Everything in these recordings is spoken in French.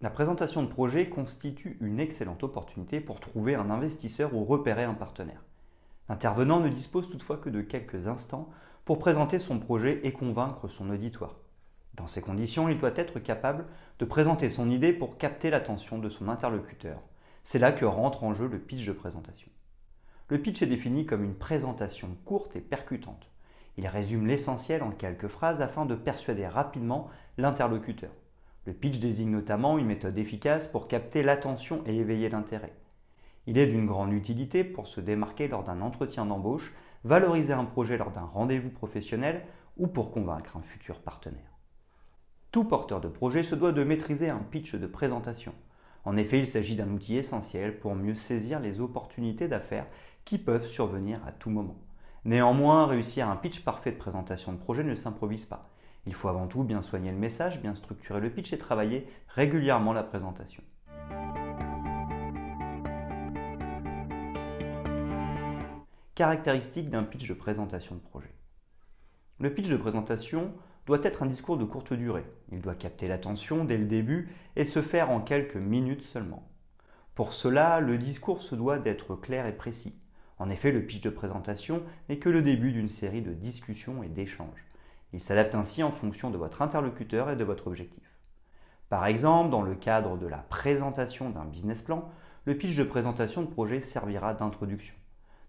La présentation de projet constitue une excellente opportunité pour trouver un investisseur ou repérer un partenaire. L'intervenant ne dispose toutefois que de quelques instants pour présenter son projet et convaincre son auditoire. Dans ces conditions, il doit être capable de présenter son idée pour capter l'attention de son interlocuteur. C'est là que rentre en jeu le pitch de présentation. Le pitch est défini comme une présentation courte et percutante. Il résume l'essentiel en quelques phrases afin de persuader rapidement l'interlocuteur. Le pitch désigne notamment une méthode efficace pour capter l'attention et éveiller l'intérêt. Il est d'une grande utilité pour se démarquer lors d'un entretien d'embauche, valoriser un projet lors d'un rendez-vous professionnel ou pour convaincre un futur partenaire. Tout porteur de projet se doit de maîtriser un pitch de présentation. En effet, il s'agit d'un outil essentiel pour mieux saisir les opportunités d'affaires qui peuvent survenir à tout moment. Néanmoins, réussir un pitch parfait de présentation de projet ne s'improvise pas. Il faut avant tout bien soigner le message, bien structurer le pitch et travailler régulièrement la présentation. Caractéristiques d'un pitch de présentation de projet. Le pitch de présentation doit être un discours de courte durée. Il doit capter l'attention dès le début et se faire en quelques minutes seulement. Pour cela, le discours se doit d'être clair et précis. En effet, le pitch de présentation n'est que le début d'une série de discussions et d'échanges. Il s'adapte ainsi en fonction de votre interlocuteur et de votre objectif. Par exemple, dans le cadre de la présentation d'un business plan, le pitch de présentation de projet servira d'introduction.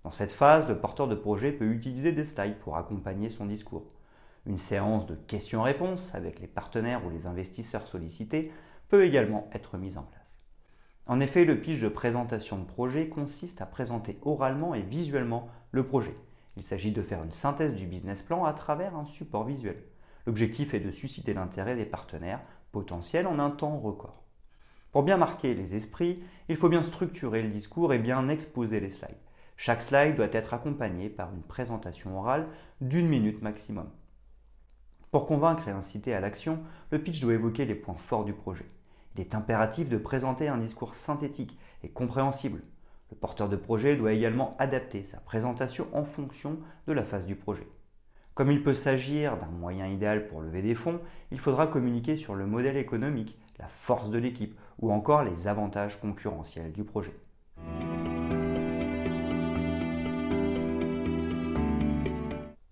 Dans cette phase, le porteur de projet peut utiliser des slides pour accompagner son discours. Une séance de questions-réponses avec les partenaires ou les investisseurs sollicités peut également être mise en place. En effet, le pitch de présentation de projet consiste à présenter oralement et visuellement le projet, il s'agit de faire une synthèse du business plan à travers un support visuel. L'objectif est de susciter l'intérêt des partenaires potentiels en un temps record. Pour bien marquer les esprits, il faut bien structurer le discours et bien exposer les slides. Chaque slide doit être accompagné par une présentation orale d'une minute maximum. Pour convaincre et inciter à l'action, le pitch doit évoquer les points forts du projet. Il est impératif de présenter un discours synthétique et compréhensible. Le porteur de projet doit également adapter sa présentation en fonction de la phase du projet. Comme il peut s'agir d'un moyen idéal pour lever des fonds, il faudra communiquer sur le modèle économique, la force de l'équipe ou encore les avantages concurrentiels du projet.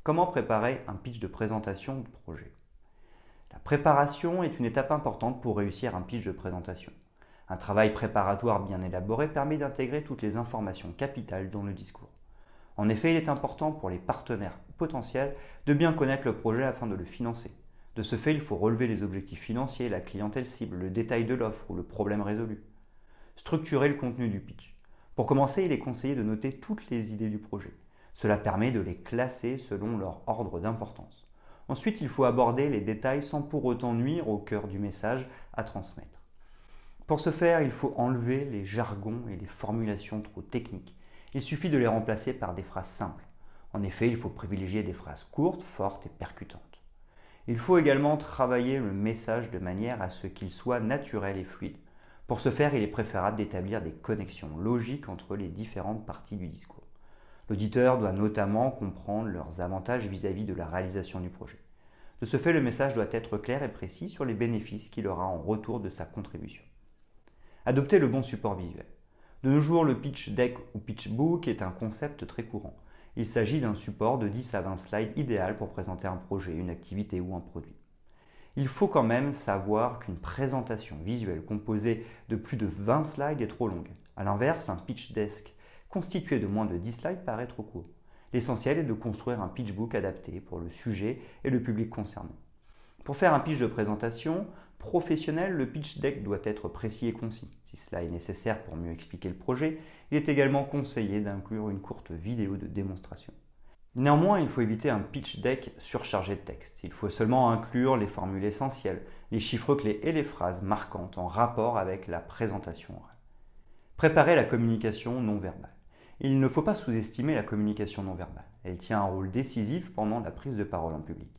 Comment préparer un pitch de présentation de projet? La préparation est une étape importante pour réussir un pitch de présentation. Un travail préparatoire bien élaboré permet d'intégrer toutes les informations capitales dans le discours. En effet, il est important pour les partenaires potentiels de bien connaître le projet afin de le financer. De ce fait, il faut relever les objectifs financiers, la clientèle cible, le détail de l'offre ou le problème résolu. Structurer le contenu du pitch. Pour commencer, il est conseillé de noter toutes les idées du projet. Cela permet de les classer selon leur ordre d'importance. Ensuite, il faut aborder les détails sans pour autant nuire au cœur du message à transmettre. Pour ce faire, il faut enlever les jargons et les formulations trop techniques. Il suffit de les remplacer par des phrases simples. En effet, il faut privilégier des phrases courtes, fortes et percutantes. Il faut également travailler le message de manière à ce qu'il soit naturel et fluide. Pour ce faire, il est préférable d'établir des connexions logiques entre les différentes parties du discours. L'auditeur doit notamment comprendre leurs avantages vis-à-vis de la réalisation du projet. De ce fait, le message doit être clair et précis sur les bénéfices qu'il aura en retour de sa contribution. Adopter le bon support visuel. De nos jours, le pitch deck ou pitch book est un concept très courant. Il s'agit d'un support de 10 à 20 slides idéal pour présenter un projet, une activité ou un produit. Il faut quand même savoir qu'une présentation visuelle composée de plus de 20 slides est trop longue. A l'inverse, un pitch deck constitué de moins de 10 slides paraît trop court. L'essentiel est de construire un pitch book adapté pour le sujet et le public concerné. Pour faire un pitch de présentation professionnel, le pitch deck doit être précis et concis. Si cela est nécessaire pour mieux expliquer le projet, il est également conseillé d'inclure une courte vidéo de démonstration. Néanmoins, il faut éviter un pitch deck surchargé de texte. Il faut seulement inclure les formules essentielles, les chiffres clés et les phrases marquantes en rapport avec la présentation orale. Préparer la communication non verbale. Il ne faut pas sous-estimer la communication non verbale. Elle tient un rôle décisif pendant la prise de parole en public.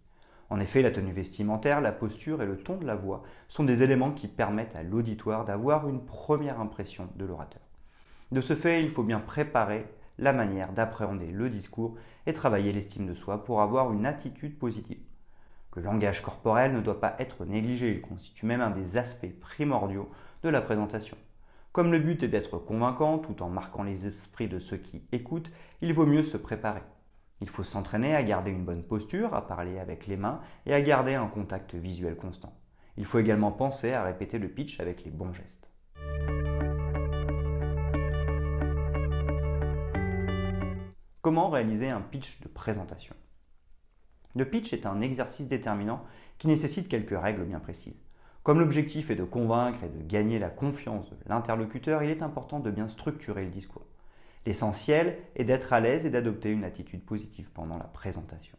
En effet, la tenue vestimentaire, la posture et le ton de la voix sont des éléments qui permettent à l'auditoire d'avoir une première impression de l'orateur. De ce fait, il faut bien préparer la manière d'appréhender le discours et travailler l'estime de soi pour avoir une attitude positive. Le langage corporel ne doit pas être négligé, il constitue même un des aspects primordiaux de la présentation. Comme le but est d'être convaincant tout en marquant les esprits de ceux qui écoutent, il vaut mieux se préparer. Il faut s'entraîner à garder une bonne posture, à parler avec les mains et à garder un contact visuel constant. Il faut également penser à répéter le pitch avec les bons gestes. Comment réaliser un pitch de présentation? Le pitch est un exercice déterminant qui nécessite quelques règles bien précises. Comme l'objectif est de convaincre et de gagner la confiance de l'interlocuteur, il est important de bien structurer le discours. L'essentiel est d'être à l'aise et d'adopter une attitude positive pendant la présentation.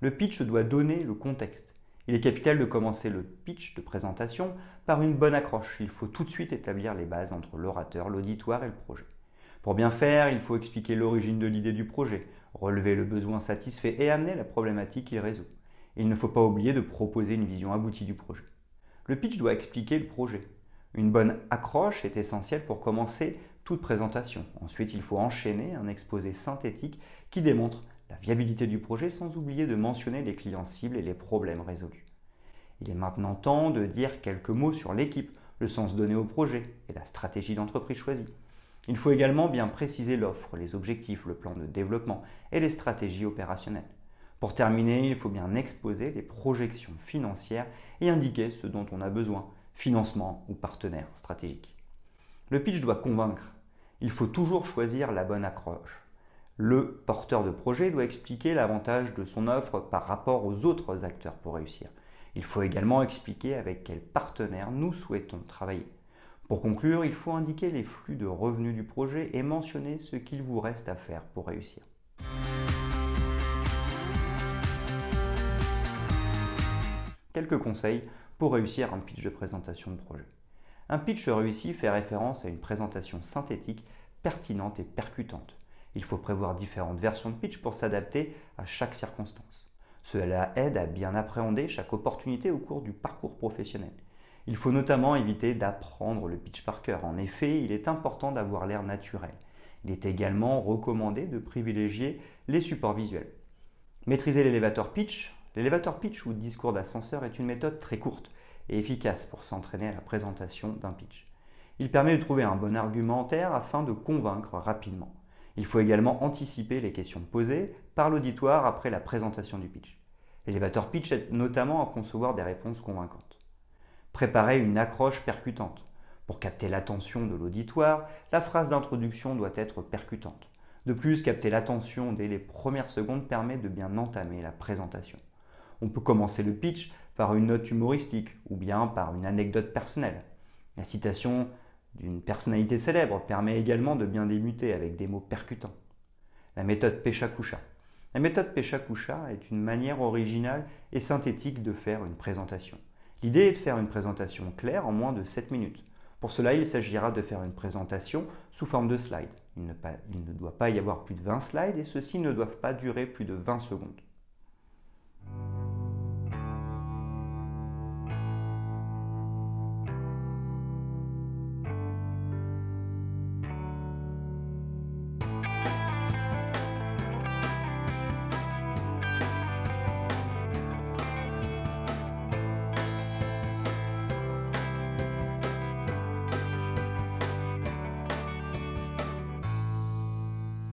Le pitch doit donner le contexte. Il est capital de commencer le pitch de présentation par une bonne accroche. Il faut tout de suite établir les bases entre l'orateur, l'auditoire et le projet. Pour bien faire, il faut expliquer l'origine de l'idée du projet, relever le besoin satisfait et amener la problématique qu'il résout. Il ne faut pas oublier de proposer une vision aboutie du projet. Le pitch doit expliquer le projet. Une bonne accroche est essentielle pour commencer toute présentation. Ensuite, il faut enchaîner un exposé synthétique qui démontre la viabilité du projet sans oublier de mentionner les clients cibles et les problèmes résolus. Il est maintenant temps de dire quelques mots sur l'équipe, le sens donné au projet et la stratégie d'entreprise choisie. Il faut également bien préciser l'offre, les objectifs, le plan de développement et les stratégies opérationnelles. Pour terminer, il faut bien exposer les projections financières et indiquer ce dont on a besoin, financement ou partenaire stratégique. Le pitch doit convaincre, il faut toujours choisir la bonne accroche. Le porteur de projet doit expliquer l'avantage de son offre par rapport aux autres acteurs pour réussir. Il faut également expliquer avec quels partenaires nous souhaitons travailler. Pour conclure, il faut indiquer les flux de revenus du projet et mentionner ce qu'il vous reste à faire pour réussir. Quelques conseils pour réussir un pitch de présentation de projet. Un pitch réussi fait référence à une présentation synthétique, pertinente et percutante. Il faut prévoir différentes versions de pitch pour s'adapter à chaque circonstance. Cela aide à bien appréhender chaque opportunité au cours du parcours professionnel. Il faut notamment éviter d'apprendre le pitch par cœur. En effet, il est important d'avoir l'air naturel. Il est également recommandé de privilégier les supports visuels. Maîtriser l'élévateur pitch. L'élévateur pitch ou discours d'ascenseur est une méthode très courte et efficace pour s'entraîner à la présentation d'un pitch. Il permet de trouver un bon argumentaire afin de convaincre rapidement. Il faut également anticiper les questions posées par l'auditoire après la présentation du pitch. L'élévateur pitch aide notamment à concevoir des réponses convaincantes. Préparer une accroche percutante. Pour capter l'attention de l'auditoire, la phrase d'introduction doit être percutante. De plus, capter l'attention dès les premières secondes permet de bien entamer la présentation. On peut commencer le pitch par une note humoristique ou bien par une anecdote personnelle. La citation d'une personnalité célèbre permet également de bien démuter avec des mots percutants. La méthode Pecha-Kusha. La méthode Pecha-Kusha est une manière originale et synthétique de faire une présentation. L'idée est de faire une présentation claire en moins de 7 minutes. Pour cela, il s'agira de faire une présentation sous forme de slide. Il ne, il ne doit pas y avoir plus de 20 slides et ceux-ci ne doivent pas durer plus de 20 secondes.